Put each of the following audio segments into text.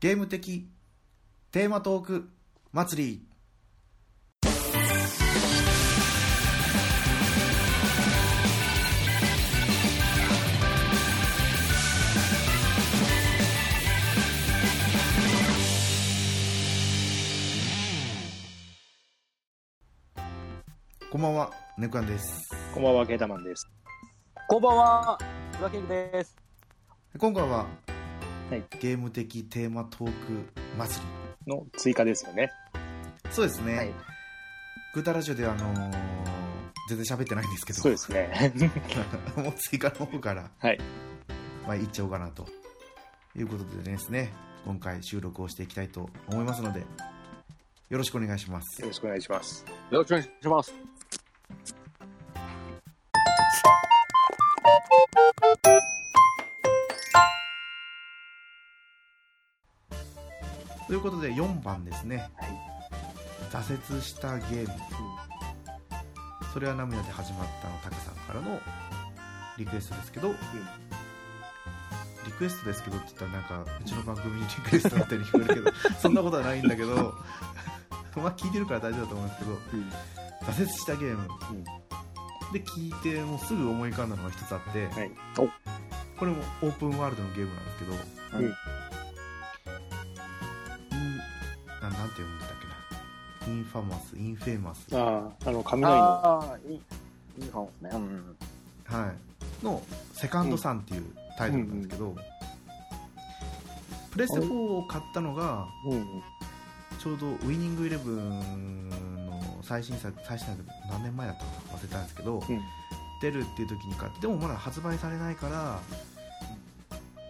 ゲーム的テーマトーク祭りこんばんは、ネクアンです。こんばんは、ケータマンです。こんばんは、キングです。今回は、はいゲーム的テーマトーク祭り。の追加ですよね。そうですね。はいグータラジオではあのー全然喋ってないんですけど、そうですね。もう追加の方から、はい。まあ、いっちゃおうかなということでですね、今回収録をしていきたいと思いますので、よろしくお願いしますよ。ろしくお願いします。よろしくお願いします。ということで4番ですね、はい。挫折したゲーム、それは涙で始まったのタカさんからのリクエストですけど、リクエストですけどって言ったらなんかうちの番組にリクエストだったように聞こえるけど そんなことはないんだけどまあ聞いてるから大丈夫だと思うんですけどうん。挫折したゲーム、で聞いてもうすぐ思い浮かんだのが一つあって、はい。これもオープンワールドのゲームなんですけど、 Famous inFAMOUS ああ、あの、雷の。ああ、いい。いいかもね。うん。はい、の Second Son っていうタイトルなんですけど、プレステ4を買ったのがうん。ちょうどウィニングイレブンの最新作最新作何年前だったか忘れたんですけど、うん。出るっていう時に買ってでもまだ発売されないから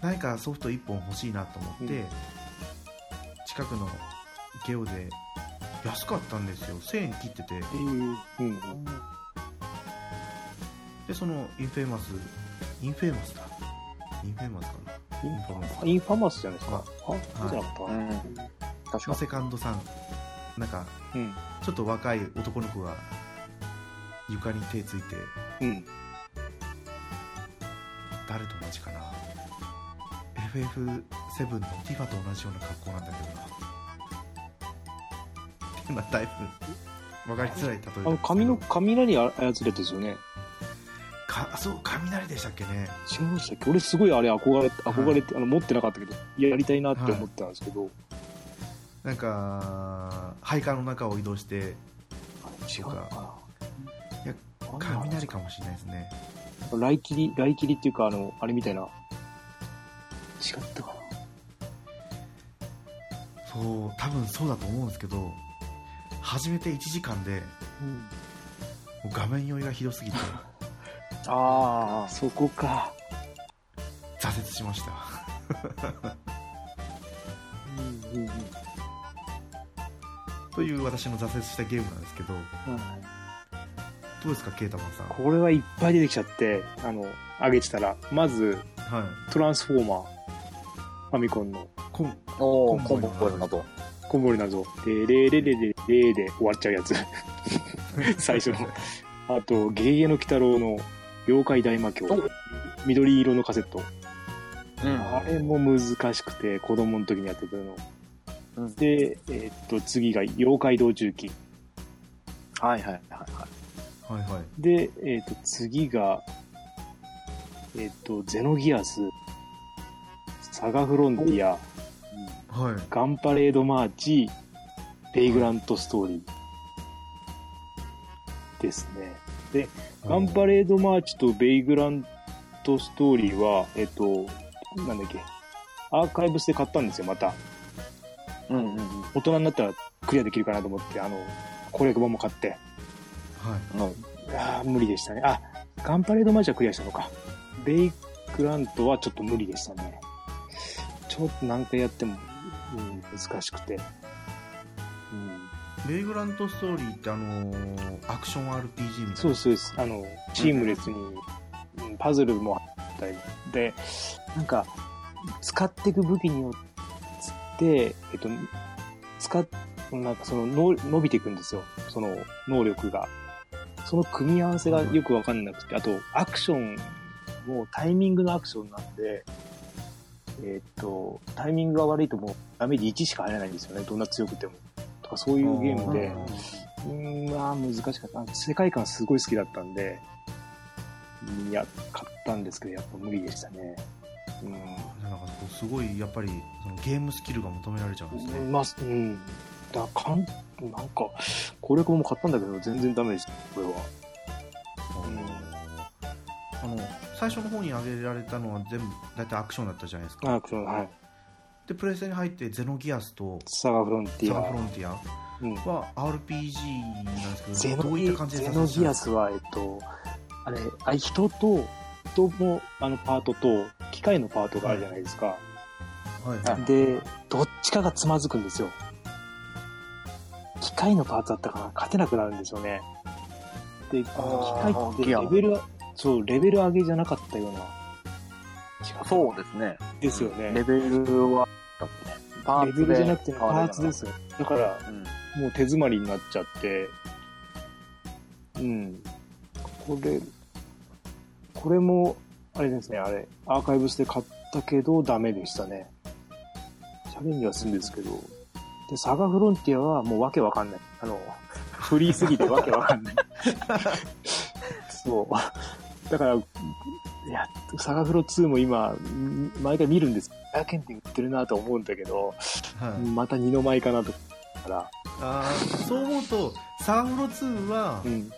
何かソフト1本欲しいなと思って、うん近くのゲオで安かったんですよ1000円切っててえー、うん。でその inFAMOUS inFAMOUS だ inFAMOUS かな inFAMOUS インファマスじゃないですか。あ、は？いそうじゃなかった？かな。うん。確かの Second Sonなんかうん。ちょっと若い男の子が床に手ついてうん。誰と同じかな FF7 のティファと同じような格好なんだけどなっていうのはだいぶ分かりづらい例えあの、髪の、雷操れてですよね。かそう雷でしたっけね。違いましたっけ？俺すごいあれ憧れ、憧れて、あの、持ってなかったけど、やりたいなって思ってたんですけど。なんか配下の中を移動して違うのかい。やな。雷かもしれないですね。ライキリ、ライキリっていうか、あの、あれみたいな。違ったかそう多分そうだと思うんですけど始めて1時間でう画面酔いがひどすぎて ああ。そこか。挫折しました。うんうんうん。という私の挫折したゲームなんですけどどうですかケータマンさん。これはいっぱい出てきちゃって、あの、上げてたら、まず、はい。トランスフォーマー、ファミコンの。こんおお、コンボイコンボイルなど。コンボリ謎、で、レレレレレで終わっちゃうやつ。最初の。あと、ゲゲゲの鬼太郎の妖怪大魔教お。緑色のカセット。うん。あれも難しくて、子供の時にやってたの。うんで、えーっと、次が妖怪道中記。はいはいはいはい。はいはいで、えーっと、次が、えーっと、ゼノギアス、サガフロンティア、はいガンパレードマーチ、ベイグラントストーリーですね。で、ガンパレードマーチとベイグラントストーリーは、えっと、なんだっけ、アーカイブスで買ったんですよ、また。うんうんうん。大人になったらクリアできるかなと思って、あの、攻略本も買って。はいのああ、無理でしたね。あ、ガンパレードマーチはクリアしたのか。ベイグラントはちょっと無理でしたね。ちょっと何回やっても、うん、難しくて。うんベイグラントストーリーってあのーアクション RPG みたいなそうそうです。あの、チームレスに、うんパズルもあったりで、なんか、使っていく武器によって、えっと、使っ、なんかそのの伸びていくんですよ。その能力が。その組み合わせがよくわかんなくて、あと、アクションもタイミングのアクションなんで、えっ、と、タイミングが悪いともうダメージ1しか入らないんですよね。どんな強くても。とかそういうゲームで、うーん、まあ難しかった。世界観すごい好きだったんで、いや、買ったんですけど、やっぱ無理でしたね。うん。なんかすごいやっぱりそのゲームスキルが求められちゃうんですね、まあ、うん。だかん、なんか、攻略本も買ったんだけど、全然ダメでした、これは。最初の方に挙げられたのは全部大体アクションだったじゃないですかあ、このはい。でプレステに入ってゼノギアスとサガフロンティアサガフ。ロンティアうん。は RPG なんですけゼノどどういっギた感じでゼノギアスは、えっと、あれ、あれ人と、人のあのパートと、機械のパートがあるじゃないですか。はいはいで、どっちかがつまずくんですよ。機械のパーツだったかな勝てなくなるんですよね。で、機械ってレベル、そう、レベル上げじゃなかったような。そうですね。ですよね。レベルは、パレーツでベルじゃなくて、パーツですよ。だから、うん。もう手詰まりになっちゃって、うん。これ、これも、あれですね、あれ、アーカイブスで買ったけど、ダメでしたね。チャレンジはするんですけど、で、サガフロンティアはもうわけわかんない。あの、フリーすぎてわけわかんない。そう。だから、いや、サガフロ2も今、ん毎回見るんです。500円って売ってるなと思うんだけど、はいまた二の舞かなと。から、あーそう思うとサガフロ2はうん。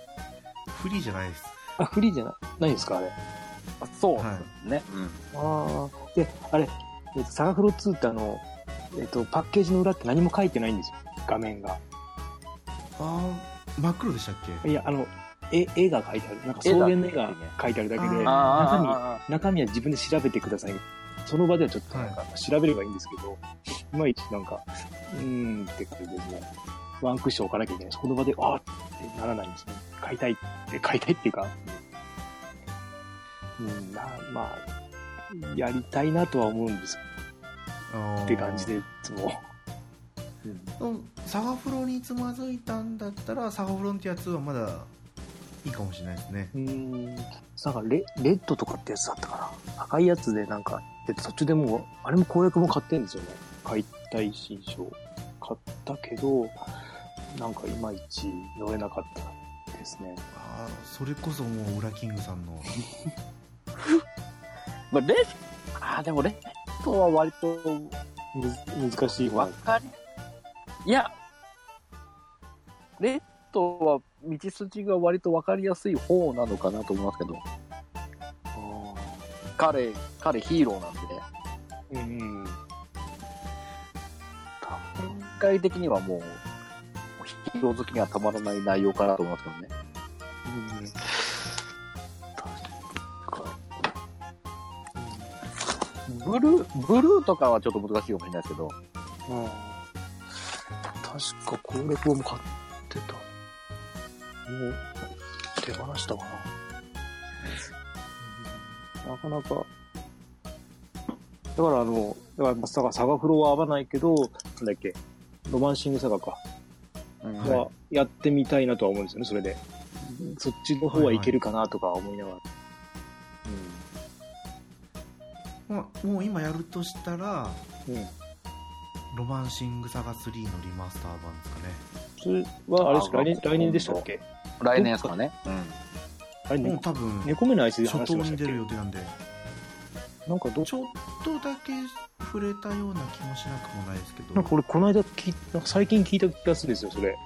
フリーじゃないです、あ、フリーじゃなないんですかあれ。あそうですね。うん。ああ。で、あれ、えっと、サガフロ2ってあの、えっと、パッケージの裏って何も書いてないんですよ。画面が。ああ真っ黒でしたっけ？いや、あの、絵、絵が書いてある。なんか草原の絵が書いてあるだけで、中身、あ中身は自分で調べてください。その場ではちょっとなんか調べればいいんですけど、いまいちなんか、うーんって感じですね。ワンクッション置かなきゃいけない。その場で、あーってならないんですね。買いたいって、買いたいっていうか、うん、まあ、まあ、やりたいなとは思うんですって感じで、いつも。うんうんサガフロにつまずいたんだったらサガフロンティア2はまだいいかもしれないですねうーん。なんかレ、レッドとかってやつだったかな。赤いやつでなんか、で途中でもう、あれも攻略も買ってんですよね。解体新書。買ったけど、なんかいまいち乗れなかったですね。ああそれこそもうウラキングさんの まあ、レああ、でもレッドは割とむ難しいわ方。かり、いや、レッドは道筋が割とわかりやすい方なのかなと思いますけど、あ彼、彼ヒーローなんで、ーうん。展開的にはもう、ヒーロー好きにはたまらない内容かなと思いますけどね。うん。確か。ブルー、ブルーとかはちょっと難しいかもしれないですけど、うん。確か攻略本も買ってた。もう、手放したかな。なかなか。だからあの、だからサガ、サガフロは合わないけど、なんだっけ、ロマンシングサガか。うんは、やってみたいなとは思うんですよね、それで。そっちの方はいけるかなとか思いながら。まあもう今やるとしたらうん。うん。ロマンシングサガ3のリマスター版ですかねそれは、あれですか、あ来年、来年でしたっけ？来年ですかね。うん。あれ、もうね、多分猫目のあいつで話してましたっけ？る予定なんでなんかど、ちょっとだけ触れたような気もしなくもないですけどなんか俺、この間聞い、なんか最近聞いた気がするんですよ、それ。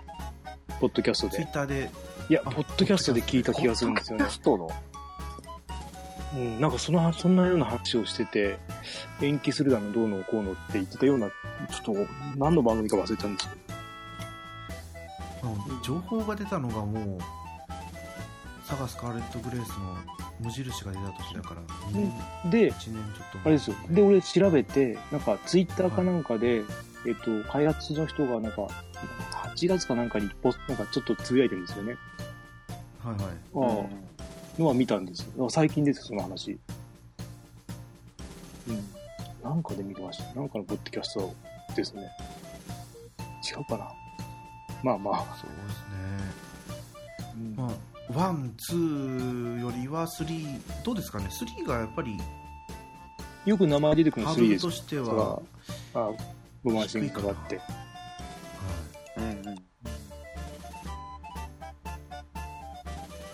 ポッドキャストでツイッ。ターでいや、ポッドキャストで聞いた気がするんですよねポッド。キャストの？うん、なんかその、そんなような話をしてて、延期するだの、どうのこうのって言ってたような、ちょっと、何の番組か忘れたんですけど。うん情報が出たのがもうサガスカーレット・グレースの無印が出た時だから2年で、1年ちょっとあれですよ。で、俺調べて、なんかツイッターかなんかで、えっと、開発の人がなんか、8月かなんかにポス、なんかちょっとつぶやいてるんですよね。はいはいああ、のは見たんですよ。最近ですよ、その話。うん。なんかで見てました。なんかのポッドキャストですね。違うかな。まあまあ。そうですねうんまあワンツーよりは3どうですかね？3がやっぱりよく名前出てくるの3ハーですとしては、あロマンシングかかって。い、うんうん。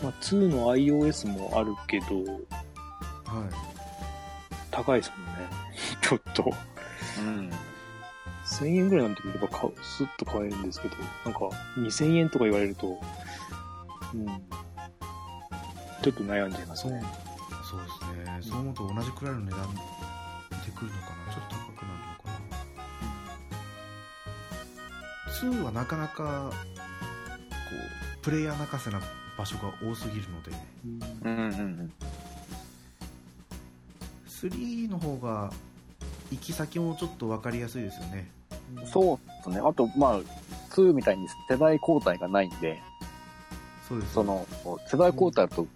まあ、2の iOS もあるけど、はい、高いですもんね。ちょっと。うん。1000円ぐらいなんて言えば買う、スッと買えるんですけど、なんか2000円とか言われると、うん。ちょっと悩んじゃいますね。そうですね、そう思うと同じくらいの値段でくるのかな、ちょっと高くなるのかな。2はなかなか、こう、プレイヤー泣かせな場所が多すぎるので、うんうん3の方が、行き先もちょっと分かりやすいですよね。うん。そうですね。あと、まあ、2みたいに世代交代がないんで、そうです。その、世代交代だと、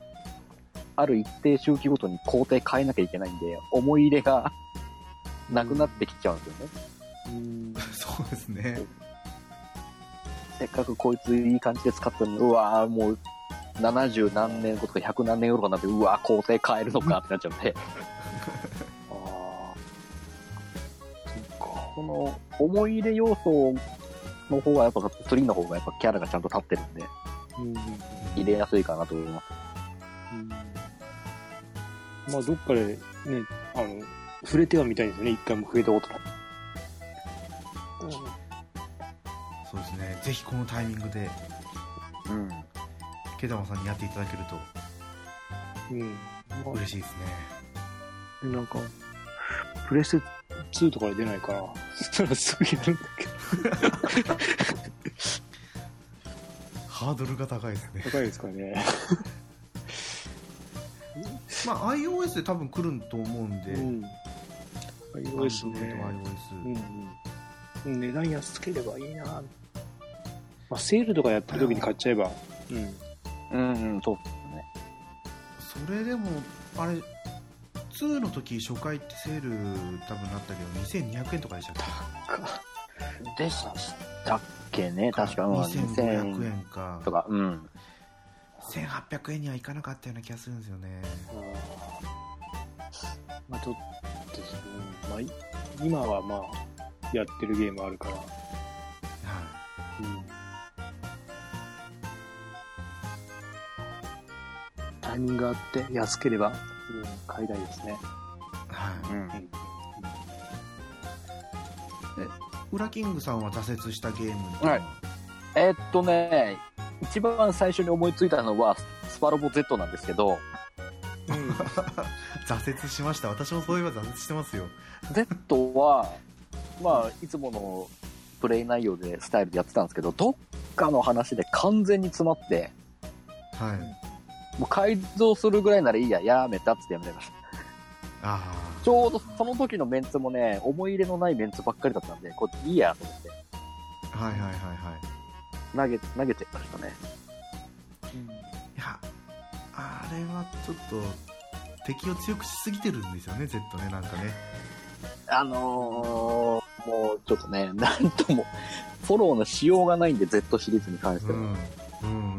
ある一定周期ごとに工程変えなきゃいけないんで、思い入れがなくなってきちゃうんですよね。うん。そうですね。せっかくこいついい感じで使ったのに、うわーもう、70何年後とか100何年後とかになって、うわー工程変えるのかってなっちゃうんで、っか。この思い入れ要素の方がやっぱ3の方がやっぱキャラがちゃんと立ってるんで、うん。入れやすいかなと思います。うんまあ、どっかでね、あの、触れてはみたいですよね。一回も触れたことない。そうですね。ぜひこのタイミングで、うん。ケダマさんにやっていただけるとうん。ま嬉しいですね。あ、なんか、プレステ2とかで出ないから、そしたらすぐやるんだけど。ハードルが高いですね。高いですかね。まあ、iOS で多分来ると思うんで、うん。iOS ね。Android うんうん。値段安ければいいな。まあ、セールとかやってる時に買っちゃえば。うん。うんうん、そう。それでも、あれ、2の時初回ってセール多分なったけど、2200円とかでしたっけ？でしたっけね、確か、うん、2500 2000円か。とか、うん。1800円にはいかなかったような気がするんですよね。まあちょっとですね、まあ、い今はまあ、やってるゲームあるから、はタイミングがあって安ければ、うん、買いたいですね。い、はい。うん。ウラキングさんは挫折したゲームは？い。えーっとね、一番最初に思いついたのは、スパロボ Z なんですけど、挫折しました。私もそういえば挫折してますよ。Z は、まあ、いつものプレイ内容で、スタイルでやってたんですけど、どっかの話で完全に詰まって、はいもう改造するぐらいならいいや、やめたっつってやめました。あちょうどその時のメンツもね、思い入れのないメンツばっかりだったんで、これいいやと思って、あはいはいはいはい。投げ、投げてましたね。いやあれはちょっと敵を強くしすぎてるんですよね Z ねなんかね。あのー、もうちょっとね、なんとも、フォローのしようがないんで、Z シリーズに関しては。うんうんうんうん。うん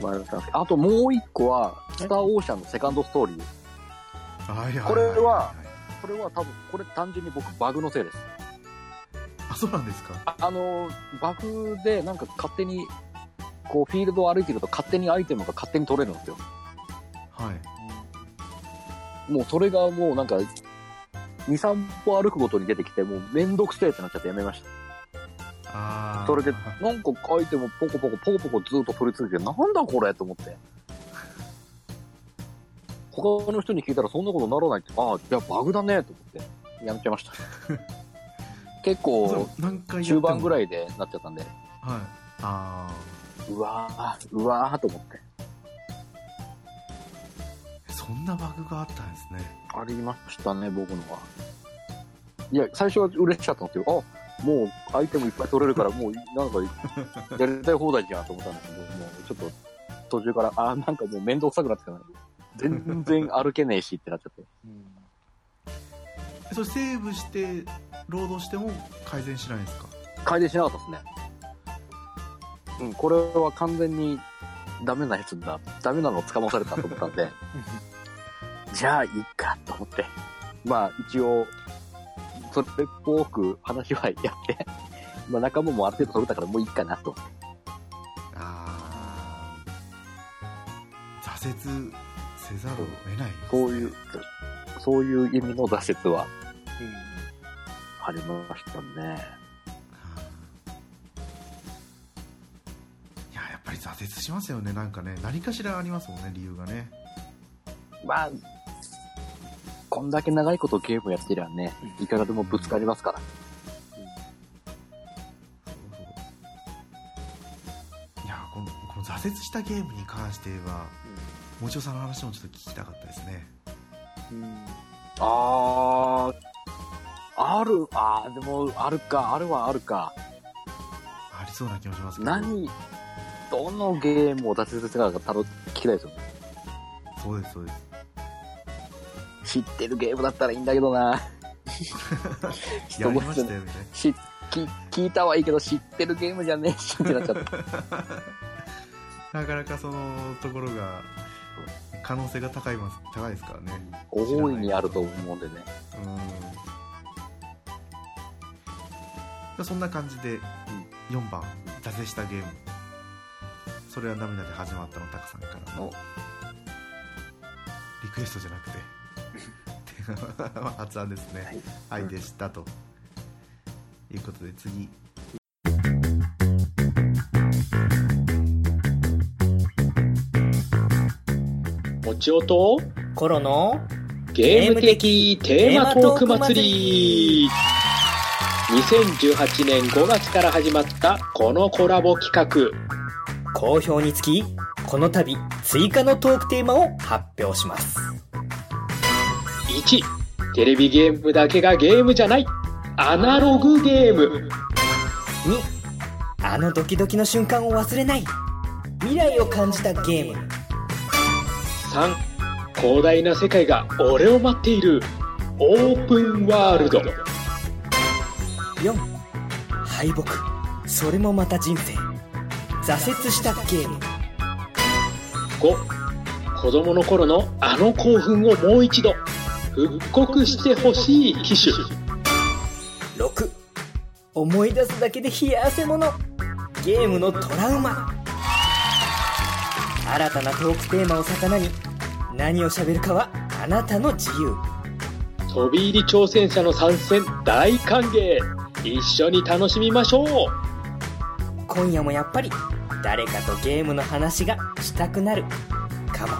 まあ、あともう一個は、スターオーシャンのセカンドストーリー。はいはいはいこれはこれは多分、これ単純に僕バグのせいです。あそうなんですか？ああの、バグでなんか勝手に、こうフィールドを歩いてると勝手にアイテムが勝手に取れるんですよ。はいもうそれがもうなんか、2、3歩歩くごとに出てきて、もうめんどくせえってなっちゃってやめました。ああそれで、なんかアイテムポコポコポコポコずっと取り続けて、なんだこれと思って。他の人に聞いたらそんなことならないって、ああ、いや、バグだねと思って、やめちゃいました。結構、中盤ぐいらいでなっちゃったんで、はいあうわー、うわーと思って。あそんなバグがあったんですねありましたね、僕のは。いや、最初は嬉しかったんですよ。あ、もうアイテムいっぱい取れるから、もうなんかやりたい放題じゃんと思ったんですけど、もうちょっと途中から、あ、なんかもう面倒くさくなってきたな。全然歩けねえしってなっちゃって。それセーブしてロードしても改善しないんですか？改善しなかったですね。うん、これは完全にダメなやつだ。ダメなのを捕まされたと思ったんで、じゃあいいかと思って。まあ一応、それっぽく話はやって、まあ仲間もある程度取れたからもういいかなと。あー挫折せざるを得ないですね、そういう、そういう意味の挫折はうん。ありましたね。いややっぱり挫折しますよねなんかね何かしらありますもんね理由がねまあ、こんだけ長いことゲームやってりゃね、いくらでもぶつかりますから。いやこのこの挫折したゲームに関してはもちおさんの話もちょっと聞きたかったですねうん。あー、ある、あー、でも、あるか、あるはあるか。ありそうな気もしますけど何、どのゲームを挫折したかたろ聞きたいですよね。そうですそうです知ってるゲームだったらいいんだけどな。やりましたよね しき聞いたはいいけど、知ってるゲームじゃねえしってなっちゃった。なかなかそのところが可能性が高います高いですからね。大いにあると思うんでね。うん。そんな感じで4番挫折したゲーム。それは涙で始まったのタカさんからの。リクエストじゃなくて 発案ですね。はい、でしたと。いうことで次。もちおとコロのゲーム的テーマトーク祭り。2018年5月から始まったこのコラボ企画。好評につき、この度追加のトークテーマを発表します。1テレビゲームだけがゲームじゃないアナログゲーム2、あのドキドキの瞬間を忘れない。未来を感じたゲーム。3広大な世界が俺を待っているオープンワールド4、敗北。それもまた人生。挫折したゲーム。5子供の頃のあの興奮をもう一度復刻してほしい機種。6思い出すだけで冷や汗もの。ゲームのトラウマ。新たなトークテーマを魚に何を喋るかはあなたの自由。飛び入り挑戦者の参戦大歓迎。一緒に楽しみましょう。今夜もやっぱり誰かとゲームの話がしたくなるかも